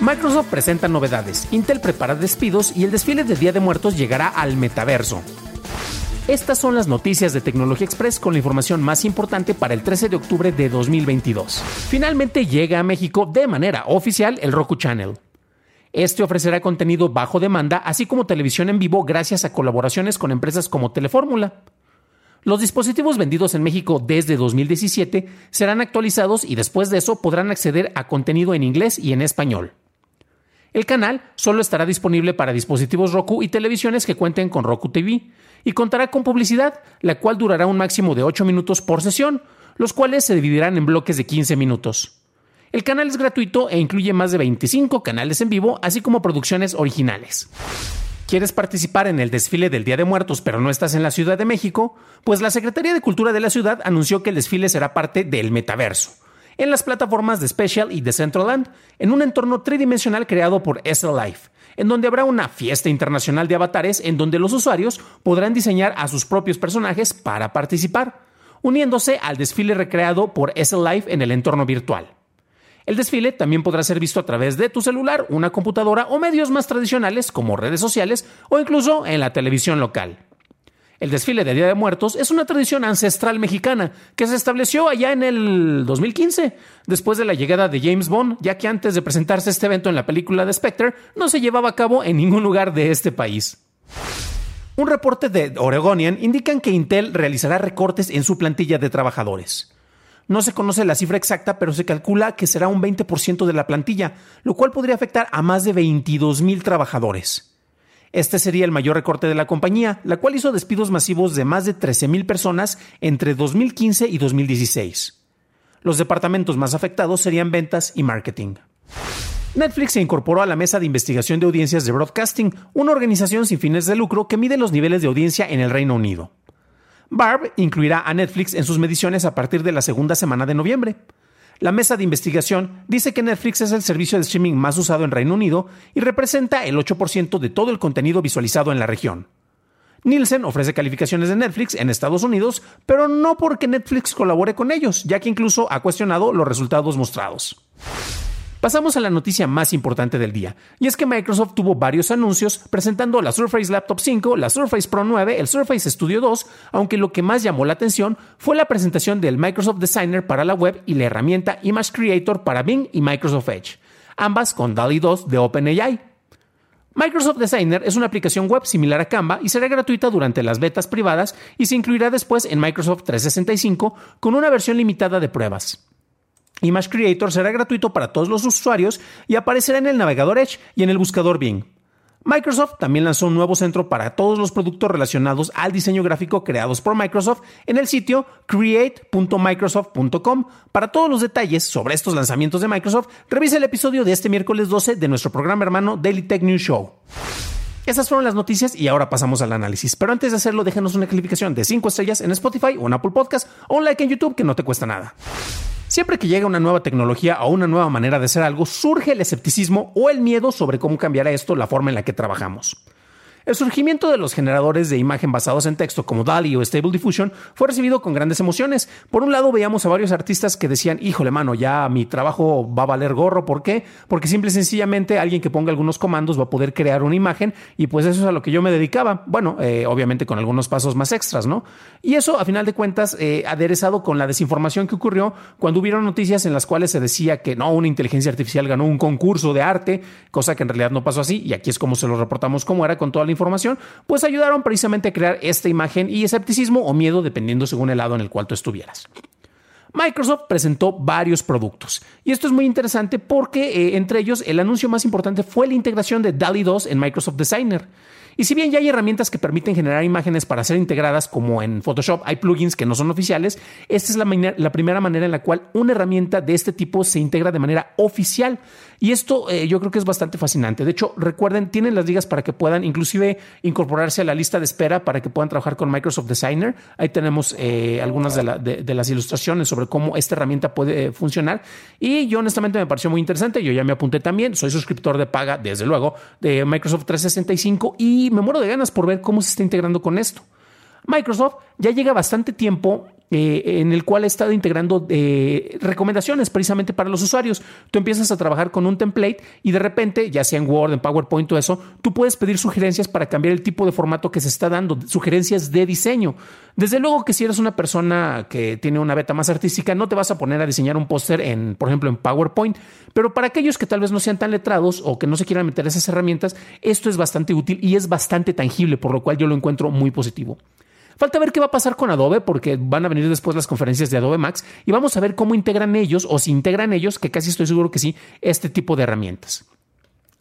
Microsoft presenta novedades, Intel prepara despidos y el desfile de Día de Muertos llegará al metaverso. Estas son las noticias de Tecnología Express con la información más importante para el 13 de octubre de 2022. Finalmente llega a México de manera oficial el Roku Channel. Este ofrecerá contenido bajo demanda, así como televisión en vivo gracias a colaboraciones con empresas como Telefórmula. Los dispositivos vendidos en México desde 2017 serán actualizados y después de eso podrán acceder a contenido en inglés y en español. El canal solo estará disponible para dispositivos Roku y televisiones que cuenten con Roku TV y contará con publicidad, la cual durará un máximo de 8 minutos por sesión, los cuales se dividirán en bloques de 15 minutos. El canal es gratuito e incluye más de 25 canales en vivo, así como producciones originales. ¿Quieres participar en el desfile del Día de Muertos pero no estás en la Ciudad de México? Pues la Secretaría de Cultura de la ciudad anunció que el desfile será parte del metaverso, en las plataformas de Special y de Centraland, en un entorno tridimensional creado por SL Life, en donde habrá una fiesta internacional de avatares en donde los usuarios podrán diseñar a sus propios personajes para participar, uniéndose al desfile recreado por SL Life en el entorno virtual. El desfile también podrá ser visto a través de tu celular, una computadora o medios más tradicionales como redes sociales o incluso en la televisión local. El desfile de Día de Muertos es una tradición ancestral mexicana que se estableció allá en el 2015, después de la llegada de James Bond, ya que antes de presentarse este evento en la película de Spectre no se llevaba a cabo en ningún lugar de este país. Un reporte de Oregonian indica que Intel realizará recortes en su plantilla de trabajadores. No se conoce la cifra exacta, pero se calcula que será un 20% de la plantilla, lo cual podría afectar a más de 22 mil trabajadores. Este sería el mayor recorte de la compañía, la cual hizo despidos masivos de más de 13 mil personas entre 2015 y 2016. Los departamentos más afectados serían ventas y marketing. Netflix se incorporó a la Mesa de Investigación de Audiencias de Broadcasting, una organización sin fines de lucro que mide los niveles de audiencia en el Reino Unido. Barb incluirá a Netflix en sus mediciones a partir de la segunda semana de noviembre. La mesa de investigación dice que Netflix es el servicio de streaming más usado en Reino Unido y representa el 8% de todo el contenido visualizado en la región. Nielsen ofrece calificaciones de Netflix en Estados Unidos, pero no porque Netflix colabore con ellos, ya que incluso ha cuestionado los resultados mostrados. Pasamos a la noticia más importante del día, y es que Microsoft tuvo varios anuncios presentando la Surface Laptop 5, la Surface Pro 9, el Surface Studio 2, aunque lo que más llamó la atención fue la presentación del Microsoft Designer para la web y la herramienta Image Creator para Bing y Microsoft Edge, ambas con DALI 2 de OpenAI. Microsoft Designer es una aplicación web similar a Canva y será gratuita durante las betas privadas y se incluirá después en Microsoft 365 con una versión limitada de pruebas. Image Creator será gratuito para todos los usuarios y aparecerá en el navegador Edge y en el buscador Bing. Microsoft también lanzó un nuevo centro para todos los productos relacionados al diseño gráfico creados por Microsoft en el sitio create.microsoft.com. Para todos los detalles sobre estos lanzamientos de Microsoft, revisa el episodio de este miércoles 12 de nuestro programa hermano Daily Tech News Show. Esas fueron las noticias y ahora pasamos al análisis. Pero antes de hacerlo, déjenos una calificación de 5 estrellas en Spotify o en Apple Podcast o un like en YouTube que no te cuesta nada. Siempre que llega una nueva tecnología o una nueva manera de hacer algo, surge el escepticismo o el miedo sobre cómo cambiará esto la forma en la que trabajamos. El surgimiento de los generadores de imagen basados en texto como DALI o Stable Diffusion fue recibido con grandes emociones. Por un lado veíamos a varios artistas que decían, híjole mano, ya mi trabajo va a valer gorro. ¿Por qué? Porque simple y sencillamente alguien que ponga algunos comandos va a poder crear una imagen y pues eso es a lo que yo me dedicaba. Bueno, eh, obviamente con algunos pasos más extras, ¿no? Y eso a final de cuentas eh, aderezado con la desinformación que ocurrió cuando hubieron noticias en las cuales se decía que no, una inteligencia artificial ganó un concurso de arte, cosa que en realidad no pasó así y aquí es como se lo reportamos como era con toda la información, pues ayudaron precisamente a crear esta imagen y escepticismo o miedo dependiendo según el lado en el cual tú estuvieras. Microsoft presentó varios productos. Y esto es muy interesante porque eh, entre ellos el anuncio más importante fue la integración de DALI 2 en Microsoft Designer. Y si bien ya hay herramientas que permiten generar imágenes para ser integradas, como en Photoshop hay plugins que no son oficiales, esta es la, la primera manera en la cual una herramienta de este tipo se integra de manera oficial. Y esto eh, yo creo que es bastante fascinante. De hecho, recuerden, tienen las ligas para que puedan inclusive incorporarse a la lista de espera para que puedan trabajar con Microsoft Designer. Ahí tenemos eh, algunas de, las ilustraciones sobre cómo esta herramienta puede eh, funcionar. Y yo honestamente me pareció muy interesante. Yo ya me apunté también. Soy suscriptor de paga, desde luego, de Microsoft 365 y me muero de ganas por ver cómo se está integrando con esto. Microsoft ya llega bastante tiempo eh, en el cual he estado integrando eh, recomendaciones precisamente para los usuarios. Tú empiezas a trabajar con un template y de repente, ya sea en Word, en PowerPoint, todo eso, tú puedes pedir sugerencias para cambiar el tipo de formato que se está dando, sugerencias de diseño. Desde luego que si eres una persona que tiene una beta más artística, no te vas a poner a diseñar un póster en, por ejemplo, en PowerPoint, pero para aquellos que tal vez no sean tan letrados o que no se quieran meter esas herramientas, esto es bastante útil y es bastante tangible, por lo cual yo lo encuentro muy positivo. Falta ver qué va a pasar con Adobe porque van a venir después las conferencias de Adobe Max y vamos a ver cómo integran ellos o si integran ellos, que casi estoy seguro que sí, este tipo de herramientas.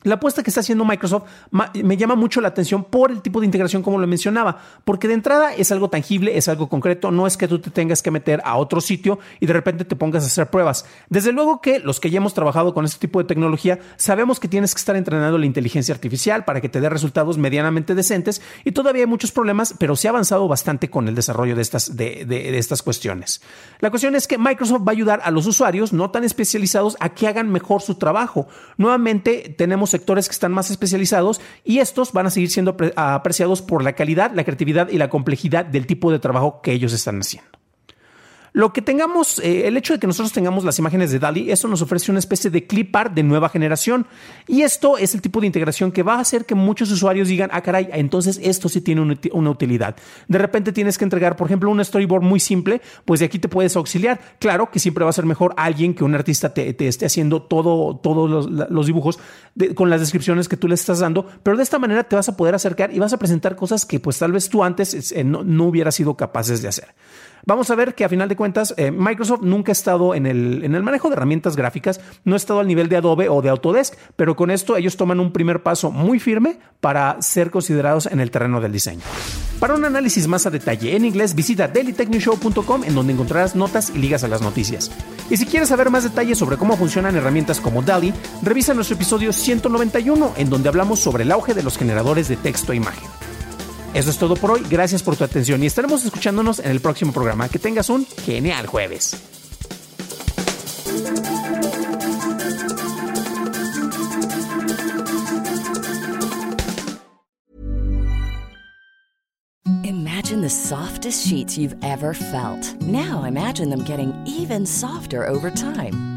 La apuesta que está haciendo Microsoft me llama mucho la atención por el tipo de integración como lo mencionaba, porque de entrada es algo tangible, es algo concreto, no es que tú te tengas que meter a otro sitio y de repente te pongas a hacer pruebas. Desde luego que los que ya hemos trabajado con este tipo de tecnología sabemos que tienes que estar entrenando la inteligencia artificial para que te dé resultados medianamente decentes y todavía hay muchos problemas, pero se ha avanzado bastante con el desarrollo de estas, de estas cuestiones. La cuestión es que Microsoft va a ayudar a los usuarios no tan especializados a que hagan mejor su trabajo. Nuevamente tenemos sectores que están más especializados y estos van a seguir siendo apreciados por la calidad, la creatividad y la complejidad del tipo de trabajo que ellos están haciendo. Lo que tengamos, eh, el hecho de que nosotros tengamos las imágenes de DALI, eso nos ofrece una especie de clip art de nueva generación. Y esto es el tipo de integración que va a hacer que muchos usuarios digan, ah, caray, entonces esto sí tiene una, utilidad. De repente tienes que entregar, por ejemplo, un storyboard muy simple, pues de aquí te puedes auxiliar. Claro que siempre va a ser mejor alguien que un artista te, esté haciendo todo, todos los, dibujos con las descripciones que tú le estás dando, pero de esta manera te vas a poder acercar y vas a presentar cosas que pues tal vez tú antes eh, no, no hubieras sido capaces de hacer. Vamos a ver que a final de cuentas eh, Microsoft nunca ha estado en el, en el manejo de herramientas gráficas, no ha estado al nivel de Adobe o de Autodesk, pero con esto ellos toman un primer paso muy firme para ser considerados en el terreno del diseño. Para un análisis más a detalle en inglés, visita dailytechnewshow.com en donde encontrarás notas y ligas a las noticias. Y si quieres saber más detalles sobre cómo funcionan herramientas como DALI, revisa nuestro episodio 191 en donde hablamos sobre el auge de los generadores de texto e imagen. Eso es todo por hoy. Gracias por tu atención y estaremos escuchándonos en el próximo programa. Que tengas un genial jueves. Imagine the softest sheets you've ever felt. Now imagine them getting even softer over time.